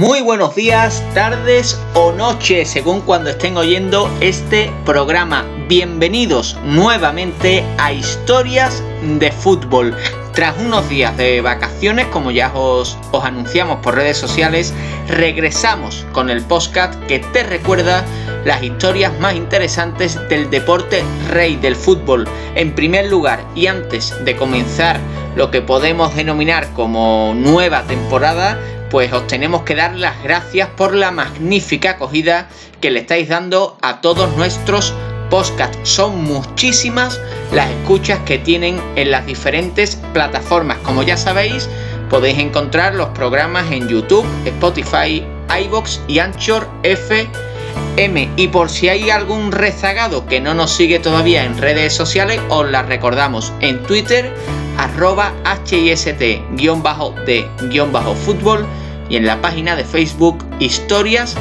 Muy buenos días, tardes o noches, según cuando estén oyendo este programa. Bienvenidos nuevamente a Historias de Fútbol. Tras unos días de vacaciones, como ya os, os anunciamos por redes sociales, regresamos con el podcast que te recuerda las historias más interesantes del deporte rey del fútbol. En primer lugar, y antes de comenzar lo que podemos denominar como nueva temporada, pues os tenemos que dar las gracias por la magnífica acogida que le estáis dando a todos nuestros podcasts. Son muchísimas las escuchas que tienen en las diferentes plataformas. Como ya sabéis, podéis encontrar los programas en YouTube, Spotify, iBox y Anchor FM. Y por si hay algún rezagado que no nos sigue todavía en redes sociales, os las recordamos en Twitter, arroba HIST-de-fútbol y en la página de Facebook Historias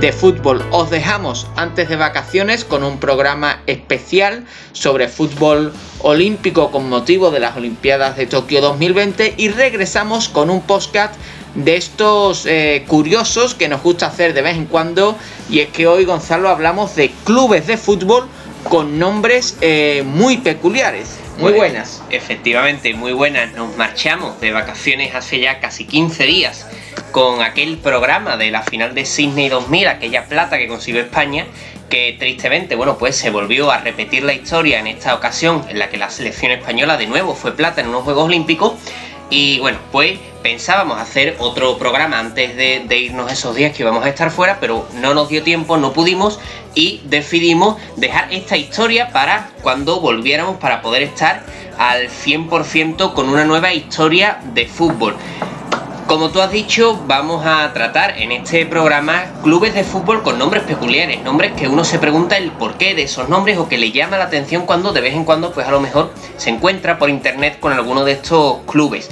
de Fútbol. Os dejamos antes de vacaciones con un programa especial sobre fútbol olímpico con motivo de las Olimpiadas de Tokio 2020 y regresamos con un podcast de estos eh, curiosos que nos gusta hacer de vez en cuando y es que hoy Gonzalo hablamos de clubes de fútbol con nombres eh, muy peculiares. Muy buenas. Efectivamente, muy buenas. Nos marchamos de vacaciones hace ya casi 15 días con aquel programa de la final de Sydney 2000, aquella plata que consiguió España, que tristemente, bueno, pues se volvió a repetir la historia en esta ocasión en la que la selección española de nuevo fue plata en unos Juegos Olímpicos. Y bueno, pues pensábamos hacer otro programa antes de, irnos esos días que íbamos a estar fuera, pero no nos dio tiempo, no pudimos y decidimos dejar esta historia para cuando volviéramos para poder estar al 100% con una nueva historia de fútbol. Como tú has dicho, vamos a tratar en este programa clubes de fútbol con nombres peculiares, nombres que uno se pregunta el porqué de esos nombres o que le llama la atención cuando de vez en cuando, pues a lo mejor se encuentra por internet con alguno de estos clubes.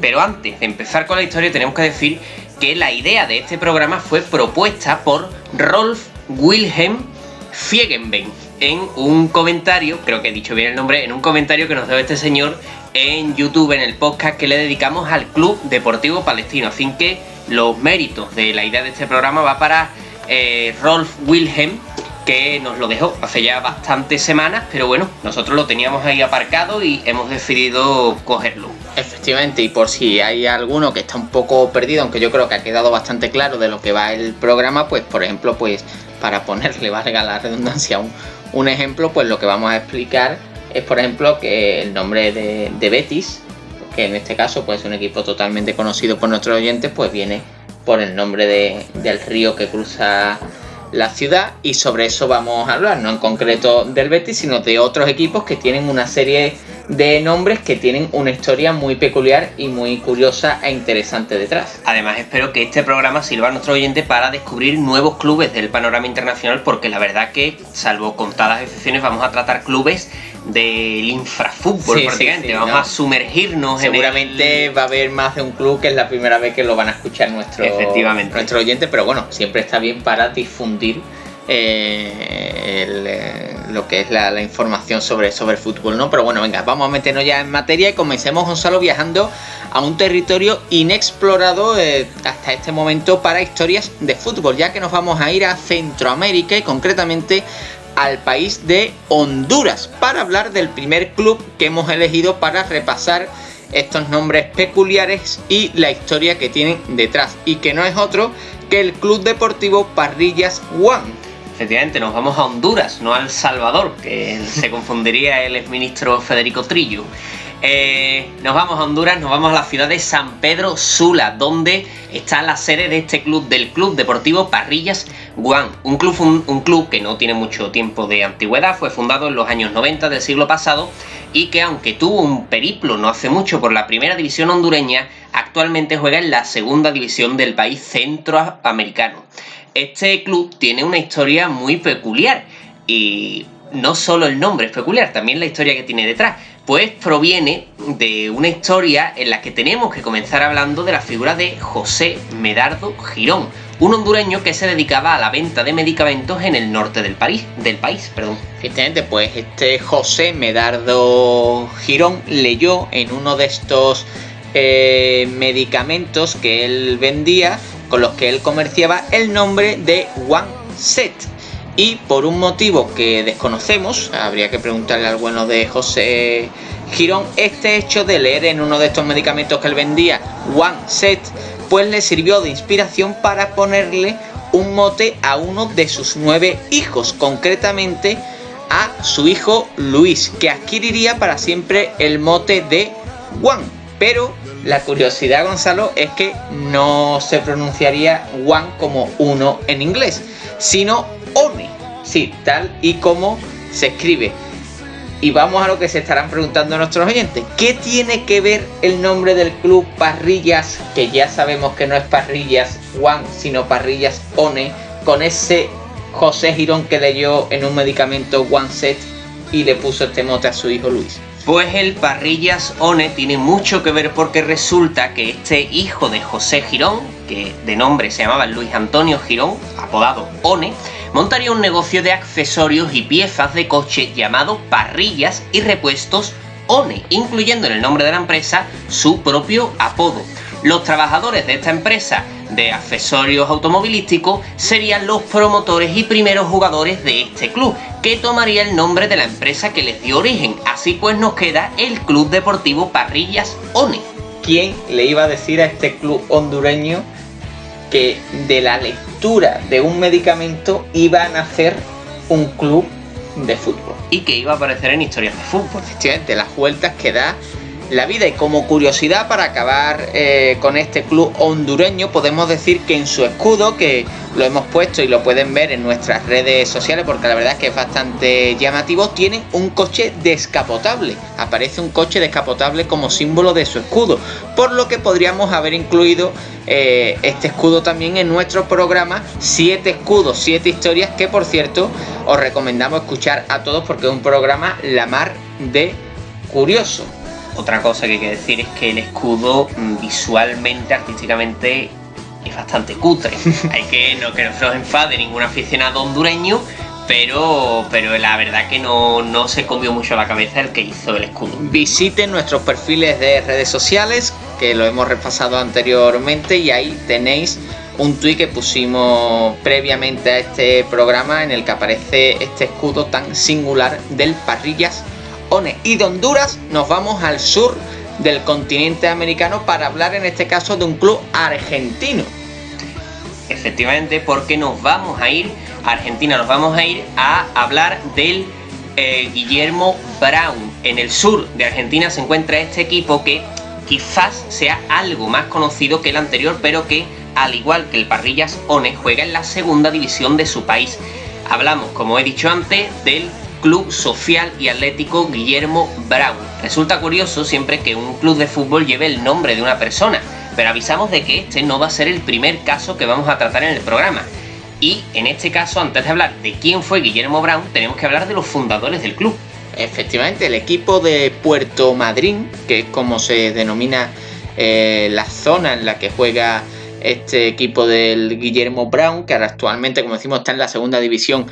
Pero antes de empezar con la historia, tenemos que decir que la idea de este programa fue propuesta por Rolf Wilhelm Fiegenbein en un comentario, creo que he dicho bien el nombre, en un comentario que nos dio este señor en YouTube, en el podcast que le dedicamos al Club Deportivo Palestino. Así que los méritos de la idea de este programa va para eh, Rolf Wilhelm, que nos lo dejó hace ya bastantes semanas, pero bueno, nosotros lo teníamos ahí aparcado y hemos decidido cogerlo. Efectivamente, y por si hay alguno que está un poco perdido, aunque yo creo que ha quedado bastante claro de lo que va el programa, pues por ejemplo, pues para ponerle, valga la redundancia, un, un ejemplo, pues lo que vamos a explicar es, por ejemplo, que el nombre de, Betis, que en este caso pues, es un equipo totalmente conocido por nuestros oyentes, pues viene por el nombre de, del río que cruza la ciudad. Y sobre eso vamos a hablar, no en concreto del Betis, sino de otros equipos que tienen una serie de nombres que tienen una historia muy peculiar y muy curiosa e interesante detrás. Además espero que este programa sirva a nuestro oyente para descubrir nuevos clubes del panorama internacional porque la verdad que, salvo contadas excepciones, vamos a tratar clubes del infrafútbol prácticamente. Vamos a sumergirnos Seguramente va a haber más de un club que es la primera vez que lo van a escuchar nuestro, Efectivamente. nuestro oyente, pero bueno, siempre está bien para difundir eh, eh, lo que es la, información sobre, sobre fútbol, ¿no? Pero bueno, venga, vamos a meternos ya en materia y comencemos, Gonzalo, viajando a un territorio inexplorado eh, hasta este momento para historias de fútbol, ya que nos vamos a ir a Centroamérica y concretamente al país de Honduras para hablar del primer club que hemos elegido para repasar estos nombres peculiares y la historia que tienen detrás y que no es otro que el Club Deportivo Parrillas One. Efectivamente, nos vamos a Honduras, no al Salvador, que se confundiría el exministro Federico Trillo. Eh, nos vamos a Honduras, nos vamos a la ciudad de San Pedro Sula, donde está la sede de este club, del Club Deportivo Parrillas Guam. Un club, un club que no tiene mucho tiempo de antigüedad, fue fundado en los años 90 del siglo pasado y que aunque tuvo un periplo no hace mucho por la primera división hondureña, actualmente juega en la segunda división del país centroamericano. Este club tiene una historia muy peculiar y no solo el nombre es peculiar, también la historia que tiene detrás pues proviene de una historia en la que tenemos que comenzar hablando de la figura de José Medardo Girón, un hondureño que se dedicaba a la venta de medicamentos en el norte del, país, del país. Perdón. Efectivamente, pues este José Medardo Girón leyó en uno de estos eh, medicamentos que él vendía con los que él comerciaba el nombre de One Set. Y por un motivo que desconocemos, habría que preguntarle al bueno de José Girón, este hecho de leer en uno de estos medicamentos que él vendía One Set, pues le sirvió de inspiración para ponerle un mote a uno de sus nueve hijos, concretamente a su hijo Luis, que adquiriría para siempre el mote de Juan. Pero la curiosidad, Gonzalo, es que no se pronunciaría Juan como uno en inglés, sino One. Sí, tal y como se escribe. Y vamos a lo que se estarán preguntando nuestros oyentes. ¿Qué tiene que ver el nombre del club Parrillas, que ya sabemos que no es Parrillas Juan, sino Parrillas One, con ese José Girón que leyó en un medicamento One Set y le puso este mote a su hijo Luis? Pues el Parrillas One tiene mucho que ver porque resulta que este hijo de José Girón, que de nombre se llamaba Luis Antonio Girón, apodado One, montaría un negocio de accesorios y piezas de coche llamado Parrillas y Repuestos One, incluyendo en el nombre de la empresa su propio apodo. Los trabajadores de esta empresa de accesorios automovilísticos serían los promotores y primeros jugadores de este club, que tomaría el nombre de la empresa que les dio origen. Así pues nos queda el Club Deportivo Parrillas ONE. ¿Quién le iba a decir a este club hondureño que de la de un medicamento iba a nacer un club de fútbol? Y que iba a aparecer en historias de fútbol. Efectivamente, las vueltas que da la vida. Y como curiosidad para acabar eh, con este club hondureño, podemos decir que en su escudo, que lo hemos puesto y lo pueden ver en nuestras redes sociales, porque la verdad es que es bastante llamativo, tienen un coche descapotable. Aparece un coche descapotable como símbolo de su escudo, por lo que podríamos haber incluido eh, este escudo también en nuestro programa Siete escudos, siete historias, que por cierto os recomendamos escuchar a todos porque es un programa la mar de curioso. Otra cosa que hay que decir es que el escudo mm, visualmente, artísticamente, es bastante cutre. hay que no que no se nos enfade ningún aficionado hondureño, pero, pero la verdad que no, no se comió mucho la cabeza el que hizo el escudo. Visiten nuestros perfiles de redes sociales, que lo hemos repasado anteriormente, y ahí tenéis un tuit que pusimos previamente a este programa en el que aparece este escudo tan singular del Parrillas y de Honduras nos vamos al sur del continente americano para hablar en este caso de un club argentino. Efectivamente, porque nos vamos a ir a Argentina, nos vamos a ir a hablar del eh, Guillermo Brown. En el sur de Argentina se encuentra este equipo que quizás sea algo más conocido que el anterior, pero que al igual que el Parrillas One juega en la segunda división de su país. Hablamos, como he dicho antes, del Club Social y Atlético Guillermo Brown. Resulta curioso siempre que un club de fútbol lleve el nombre de una persona, pero avisamos de que este no va a ser el primer caso que vamos a tratar en el programa. Y en este caso, antes de hablar de quién fue Guillermo Brown, tenemos que hablar de los fundadores del club. Efectivamente, el equipo de Puerto Madryn, que es como se denomina eh, la zona en la que juega este equipo del Guillermo Brown, que actualmente, como decimos, está en la segunda división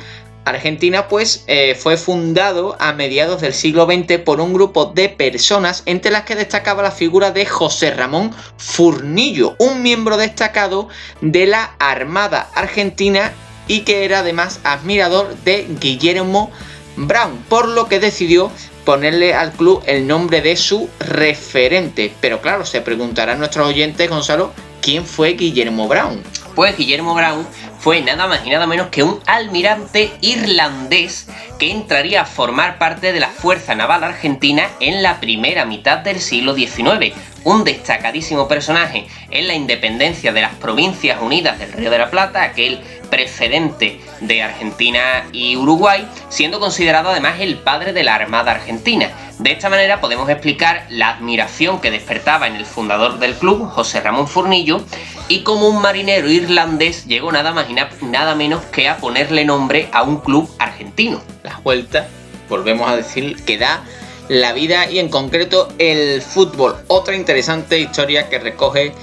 Argentina pues eh, fue fundado a mediados del siglo XX por un grupo de personas entre las que destacaba la figura de José Ramón Furnillo, un miembro destacado de la Armada Argentina y que era además admirador de Guillermo Brown, por lo que decidió ponerle al club el nombre de su referente. Pero claro, se preguntarán nuestros oyentes, Gonzalo, ¿quién fue Guillermo Brown? Pues Guillermo Brown fue nada más y nada menos que un almirante irlandés que entraría a formar parte de la Fuerza Naval Argentina en la primera mitad del siglo XIX. Un destacadísimo personaje en la independencia de las Provincias Unidas del Río de la Plata, aquel precedente de Argentina y Uruguay, siendo considerado además el padre de la Armada Argentina. De esta manera podemos explicar la admiración que despertaba en el fundador del club, José Ramón Furnillo, y como un marinero irlandés llegó nada más y nada menos que a ponerle nombre a un club argentino. La vuelta, volvemos a decir, que da la vida y en concreto el fútbol. Otra interesante historia que recoge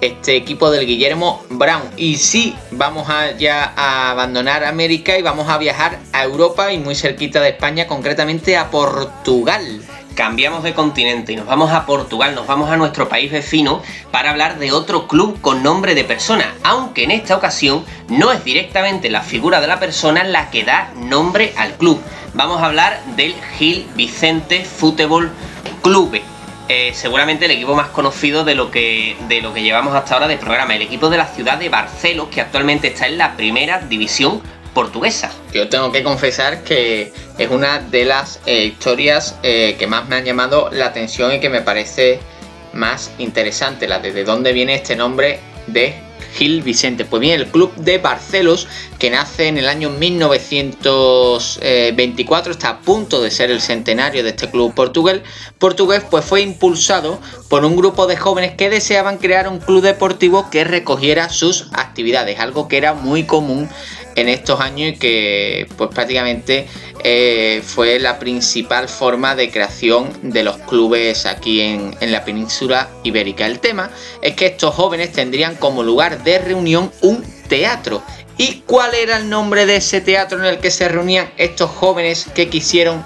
este equipo del Guillermo Brown. Y sí, vamos a ya a abandonar América y vamos a viajar a Europa y muy cerquita de España, concretamente a Portugal. cambiamos de continente y nos vamos a Portugal, nos vamos a nuestro país vecino para hablar de otro club con nombre de persona, aunque en esta ocasión no es directamente la figura de la persona la que da nombre al club. Vamos a hablar del Gil Vicente Fútbol Club. Eh, seguramente el equipo más conocido de lo, que, de lo que llevamos hasta ahora del programa, el equipo de la ciudad de Barcelos, que actualmente está en la primera división portuguesa. Yo tengo que confesar que es una de las eh, historias eh, que más me han llamado la atención y que me parece más interesante, la de, de dónde viene este nombre de Gil Vicente. Pues bien, el club de Barcelos, que nace en el año 1924, está a punto de ser el centenario de este club portugués, portugués, pues fue impulsado por un grupo de jóvenes que deseaban crear un club deportivo que recogiera sus actividades, algo que era muy común en estos años y que pues prácticamente eh, fue la principal forma de creación de los clubes aquí en, en, la península ibérica. El tema es que estos jóvenes tendrían como lugar de reunión un teatro. ¿Y cuál era el nombre de ese teatro en el que se reunían estos jóvenes que quisieron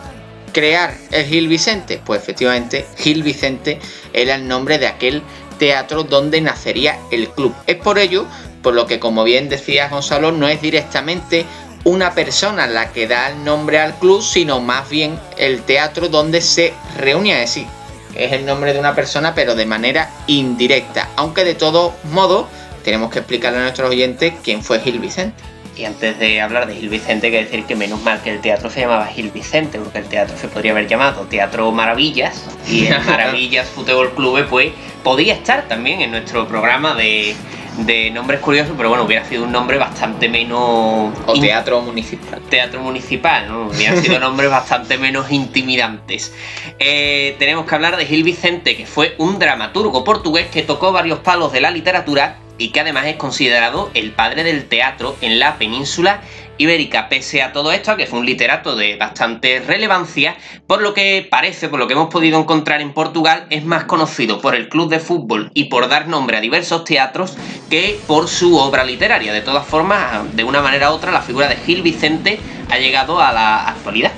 crear el Gil Vicente? Pues efectivamente Gil Vicente era el nombre de aquel teatro donde nacería el club. Es por ello por lo que como bien decía Gonzalo, no es directamente una persona la que da el nombre al club, sino más bien el teatro donde se reúne, es decir, es el nombre de una persona pero de manera indirecta, aunque de todos modos tenemos que explicarle a nuestros oyentes quién fue Gil Vicente. Y antes de hablar de Gil Vicente, hay que decir que menos mal que el teatro se llamaba Gil Vicente, porque el teatro se podría haber llamado Teatro Maravillas, y el Maravillas Fútbol Club, pues podía estar también en nuestro programa de, de nombres curiosos, pero bueno, hubiera sido un nombre bastante menos... O teatro municipal. Teatro municipal, ¿no? Hubieran sido nombres bastante menos intimidantes. Eh, tenemos que hablar de Gil Vicente, que fue un dramaturgo portugués que tocó varios palos de la literatura y que además es considerado el padre del teatro en la península ibérica, pese a todo esto, que fue un literato de bastante relevancia, por lo que parece, por lo que hemos podido encontrar en Portugal, es más conocido por el club de fútbol y por dar nombre a diversos teatros que por su obra literaria. De todas formas, de una manera u otra, la figura de Gil Vicente ha llegado a la actualidad.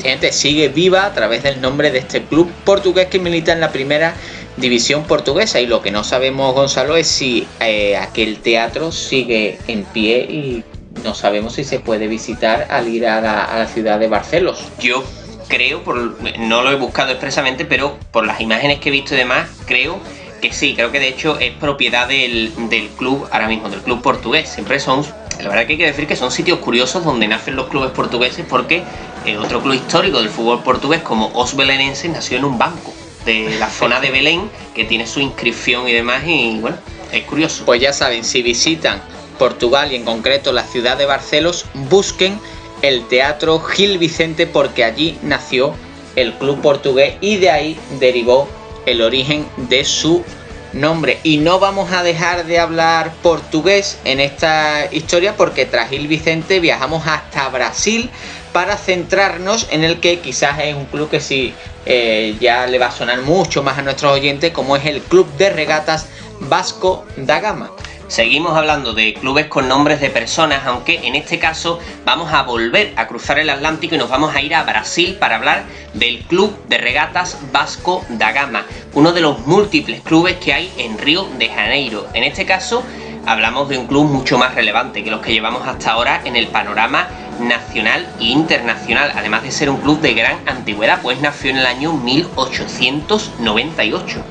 Gente sigue viva a través del nombre de este club portugués que milita en la primera división portuguesa y lo que no sabemos Gonzalo es si eh, aquel teatro sigue en pie y no sabemos si se puede visitar al ir a la, ciudad de Barcelos. Yo creo, por, no lo he buscado expresamente, pero por las imágenes que he visto y demás, creo que sí, creo que de hecho es propiedad del, club ahora mismo, del club portugués. Siempre son, la verdad que hay que decir que son sitios curiosos donde nacen los clubes portugueses porque eh, otro club histórico del fútbol portugués como Os Belenenses nació en un banco de la zona de Belén que tiene su inscripción y demás y bueno, es curioso. Pues ya saben, si visitan Portugal y en concreto la ciudad de Barcelos, busquen el Teatro Gil Vicente porque allí nació el club portugués y de ahí derivó el origen de su nombre. Y no vamos a dejar de hablar portugués en esta historia porque tras Gil Vicente viajamos hasta Brasil para centrarnos en el que quizás es un club que sí eh, ya le va a sonar mucho más a nuestros oyentes como es el Club de Regatas Vasco da Gama. Seguimos hablando de clubes con nombres de personas, aunque en este caso vamos a volver a cruzar el Atlántico y nos vamos a ir a Brasil para hablar del Club de Regatas Vasco da Gama, uno de los múltiples clubes que hay en Río de Janeiro. En este caso hablamos de un club mucho más relevante que los que llevamos hasta ahora en el panorama nacional e internacional, además de ser un club de gran antigüedad, pues nació en el año 1898.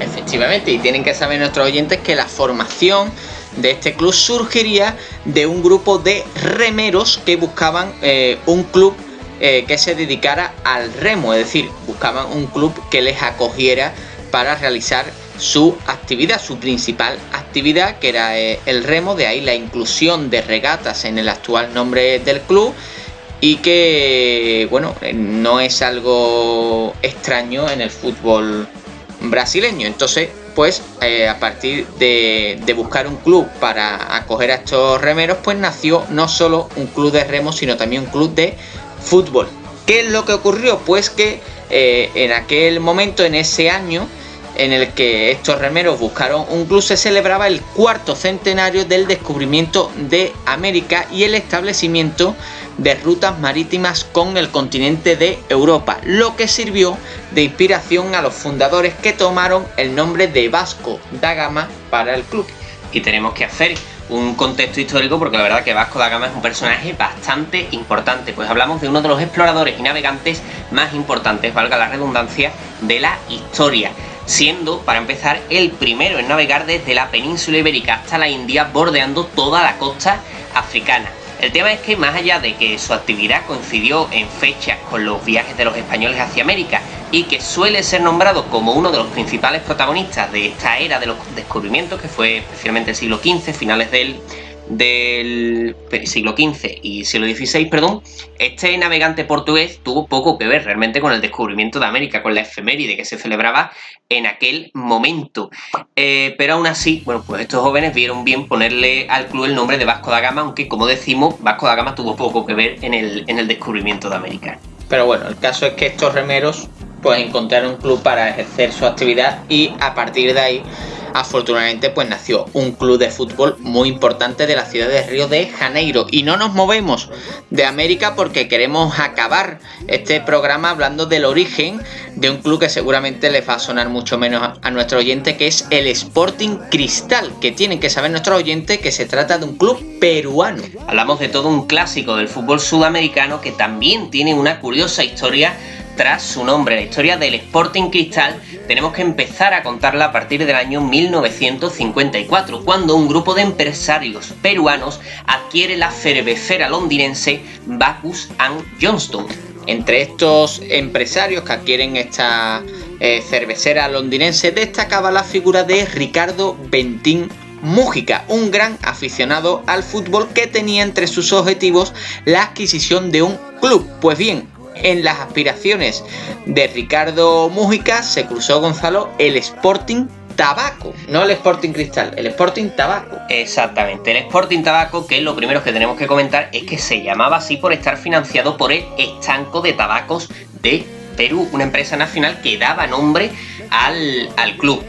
Efectivamente, y tienen que saber nuestros oyentes que la formación de este club surgiría de un grupo de remeros que buscaban eh, un club eh, que se dedicara al remo, es decir, buscaban un club que les acogiera para realizar su actividad, su principal actividad, que era eh, el remo, de ahí la inclusión de regatas en el actual nombre del club y que, bueno, no es algo extraño en el fútbol brasileño. Entonces, pues eh, a partir de, buscar un club para acoger a estos remeros, pues nació no solo un club de remo, sino también un club de fútbol. ¿Qué es lo que ocurrió? Pues que eh, en aquel momento, en ese año, en el que estos remeros buscaron un club se celebraba el cuarto centenario del descubrimiento de América y el establecimiento de rutas marítimas con el continente de Europa, lo que sirvió de inspiración a los fundadores que tomaron el nombre de Vasco da Gama para el club. Y tenemos que hacer un contexto histórico porque la verdad que Vasco da Gama es un personaje bastante importante, pues hablamos de uno de los exploradores y navegantes más importantes, valga la redundancia, de la historia siendo, para empezar, el primero en navegar desde la península ibérica hasta la India, bordeando toda la costa africana. El tema es que más allá de que su actividad coincidió en fechas con los viajes de los españoles hacia América y que suele ser nombrado como uno de los principales protagonistas de esta era de los descubrimientos, que fue especialmente el siglo XV, finales del del siglo XV y siglo XVI, perdón, este navegante portugués tuvo poco que ver realmente con el descubrimiento de América, con la efeméride que se celebraba en aquel momento. Eh, pero aún así, bueno, pues estos jóvenes vieron bien ponerle al club el nombre de Vasco da Gama, aunque como decimos, Vasco da Gama tuvo poco que ver en el, en el descubrimiento de América. Pero bueno, el caso es que estos remeros pues encontraron un club para ejercer su actividad y a partir de ahí afortunadamente pues nació un club de fútbol muy importante de la ciudad de Río de Janeiro. Y no nos movemos de América porque queremos acabar este programa hablando del origen de un club que seguramente les va a sonar mucho menos a, nuestro oyente que es el Sporting Cristal que tienen que saber nuestros oyentes que se trata de un club peruano. Hablamos de todo un clásico del fútbol sudamericano que también tiene una curiosa historia tras su nombre. La historia del Sporting Cristal tenemos que empezar a contarla a partir del año 1954, cuando un grupo de empresarios peruanos adquiere la cervecera londinense Bacchus and Johnston. Entre estos empresarios que adquieren esta eh, cervecera londinense destacaba la figura de Ricardo Bentín Mújica, un gran aficionado al fútbol que tenía entre sus objetivos la adquisición de un club. Pues bien, en las aspiraciones de Ricardo Mújica se cruzó Gonzalo el Sporting Tabaco, no el Sporting Cristal, el Sporting Tabaco. Exactamente, el Sporting Tabaco, que lo primero que tenemos que comentar es que se llamaba así por estar financiado por el Estanco de Tabacos de Perú, una empresa nacional que daba nombre al, al club.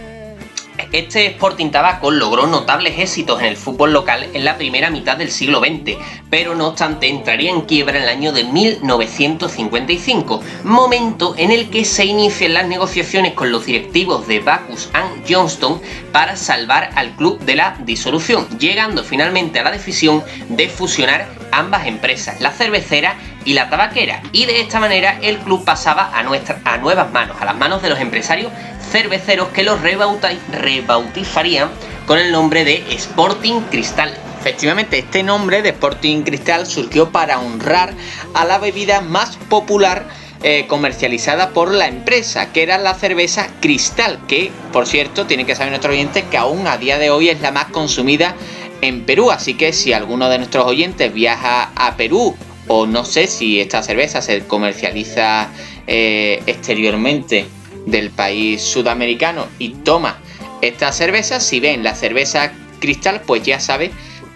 Este Sporting Tabaco logró notables éxitos en el fútbol local en la primera mitad del siglo XX, pero no obstante entraría en quiebra en el año de 1955, momento en el que se inician las negociaciones con los directivos de Bacchus and Johnston para salvar al club de la disolución, llegando finalmente a la decisión de fusionar ambas empresas, la cervecera y la tabaquera, y de esta manera el club pasaba a, a nuevas manos, a las manos de los empresarios cerveceros que los rebautizarían con el nombre de Sporting Cristal. Efectivamente, este nombre de Sporting Cristal surgió para honrar a la bebida más popular eh, comercializada por la empresa, que era la cerveza Cristal, que por cierto tiene que saber nuestro oyente que aún a día de hoy es la más consumida en Perú. Así que si alguno de nuestros oyentes viaja a Perú o no sé si esta cerveza se comercializa eh, exteriormente del país sudamericano y toma esta cerveza, si ven la cerveza cristal, pues ya sabe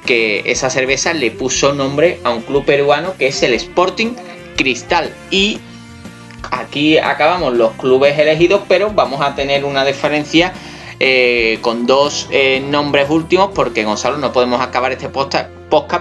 que esa cerveza le puso nombre a un club peruano que es el Sporting Cristal. Y aquí acabamos los clubes elegidos, pero vamos a tener una diferencia eh, con dos eh, nombres últimos, porque Gonzalo no podemos acabar este podcast,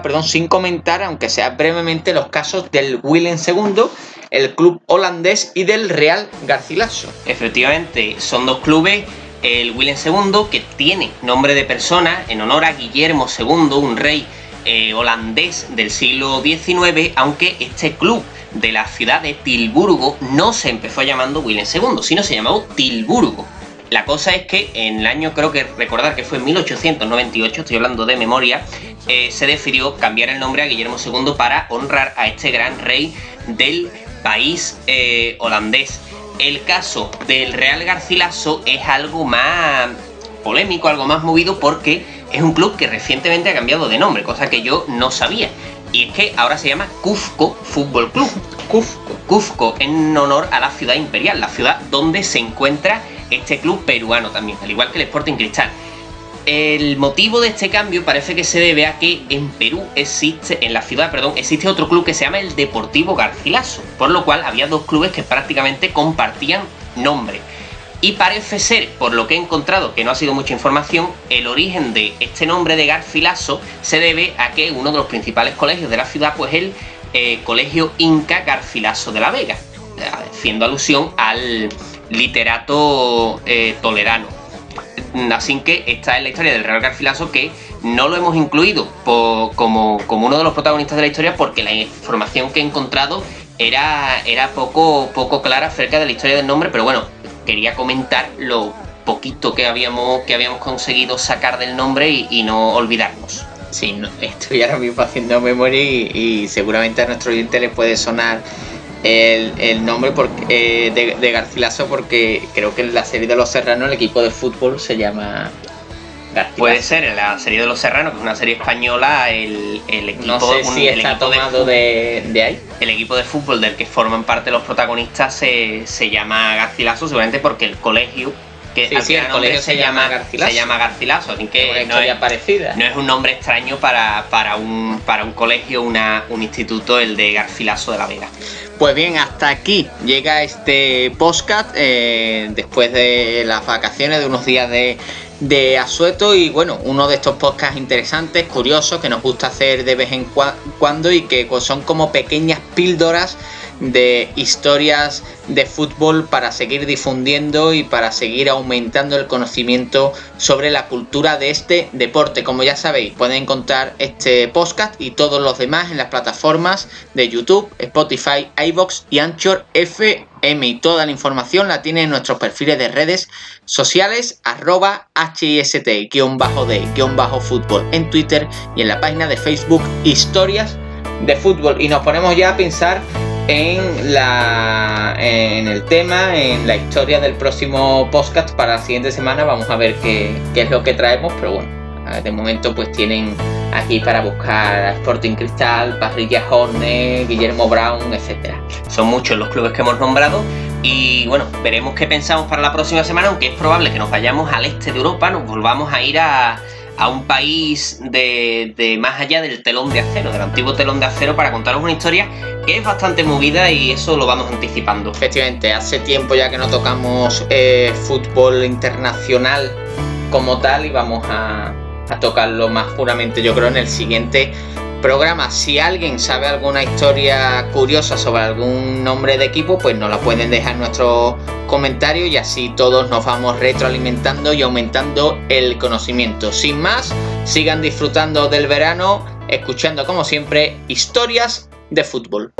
perdón, sin comentar, aunque sea brevemente, los casos del Willem II el club holandés y del Real Garcilaso. Efectivamente, son dos clubes el Willem II, que tiene nombre de persona en honor a Guillermo II, un rey eh, holandés del siglo XIX, aunque este club de la ciudad de Tilburgo no se empezó llamando Willem II, sino se llamó Tilburgo. La cosa es que en el año, creo que recordar que fue en 1898, estoy hablando de memoria, eh, se decidió cambiar el nombre a Guillermo II para honrar a este gran rey del país eh, holandés. El caso del Real Garcilaso es algo más polémico, algo más movido porque es un club que recientemente ha cambiado de nombre, cosa que yo no sabía. Y es que ahora se llama Cufco Fútbol Club. Cufco. Cufco en honor a la ciudad imperial, la ciudad donde se encuentra este club peruano también, al igual que el Sporting Cristal. El motivo de este cambio parece que se debe a que en Perú existe, en la ciudad, perdón, existe otro club que se llama el Deportivo Garcilaso, por lo cual había dos clubes que prácticamente compartían nombre. Y parece ser, por lo que he encontrado, que no ha sido mucha información, el origen de este nombre de Garcilaso se debe a que uno de los principales colegios de la ciudad, pues el eh, Colegio Inca Garcilaso de la Vega, haciendo alusión al literato eh, toledano. Así que esta es la historia del Real Garcilaso que no lo hemos incluido como, uno de los protagonistas de la historia porque la información que he encontrado era, poco, clara acerca de la historia del nombre, pero bueno, quería comentar lo poquito que habíamos, conseguido sacar del nombre y, no olvidarnos. Sí, estoy ahora mismo haciendo memoria y, seguramente a nuestro oyente le puede sonar el, nombre porque, eh, de, Garcilaso porque creo que en la serie de Los Serranos el equipo de fútbol se llama Garcilaso. Puede ser, en la serie de Los Serranos, que es una serie española, el, equipo... No sé si está tomado de, de, ahí. El equipo de fútbol del que forman parte los protagonistas se, se llama Garcilaso, seguramente porque el colegio que sí, el colegio se, llama Garcilaso. Se llama Garcilaso, que no es, parecida. no es un nombre extraño para, para, un, para un colegio, una, un instituto, el de Garcilaso de la Vega. Pues bien, hasta aquí llega este podcast eh, después de las vacaciones, de unos días de, de asueto y bueno, uno de estos podcasts interesantes, curiosos, que nos gusta hacer de vez en cuando y que son como pequeñas píldoras de historias de fútbol para seguir difundiendo y para seguir aumentando el conocimiento sobre la cultura de este deporte. Como ya sabéis, pueden encontrar este podcast y todos los demás en las plataformas de YouTube, Spotify, iBox y Anchor FM. Y toda la información la tienen en nuestros perfiles de redes sociales, arroba HIST-D-fútbol en Twitter y en la página de Facebook Historias de Fútbol. Y nos ponemos ya a pensar en, la, en el tema, en la historia del próximo podcast para la siguiente semana. Vamos a ver qué, es lo que traemos, pero bueno, de momento pues tienen aquí para buscar Sporting Cristal, Parrilla Horne, Guillermo Brown, etcétera. Son muchos los clubes que hemos nombrado y bueno, veremos qué pensamos para la próxima semana, aunque es probable que nos vayamos al este de Europa, nos volvamos a ir a a un país de, más allá del telón de acero, del antiguo telón de acero, para contaros una historia que es bastante movida y eso lo vamos anticipando. Efectivamente, hace tiempo ya que no tocamos eh, fútbol internacional como tal y vamos a, a tocarlo más puramente, yo creo, en el siguiente programa. Si alguien sabe alguna historia curiosa sobre algún nombre de equipo, pues nos la pueden dejar en nuestro comentario y así todos nos vamos retroalimentando y aumentando el conocimiento. Sin más, sigan disfrutando del verano, escuchando como siempre historias de fútbol.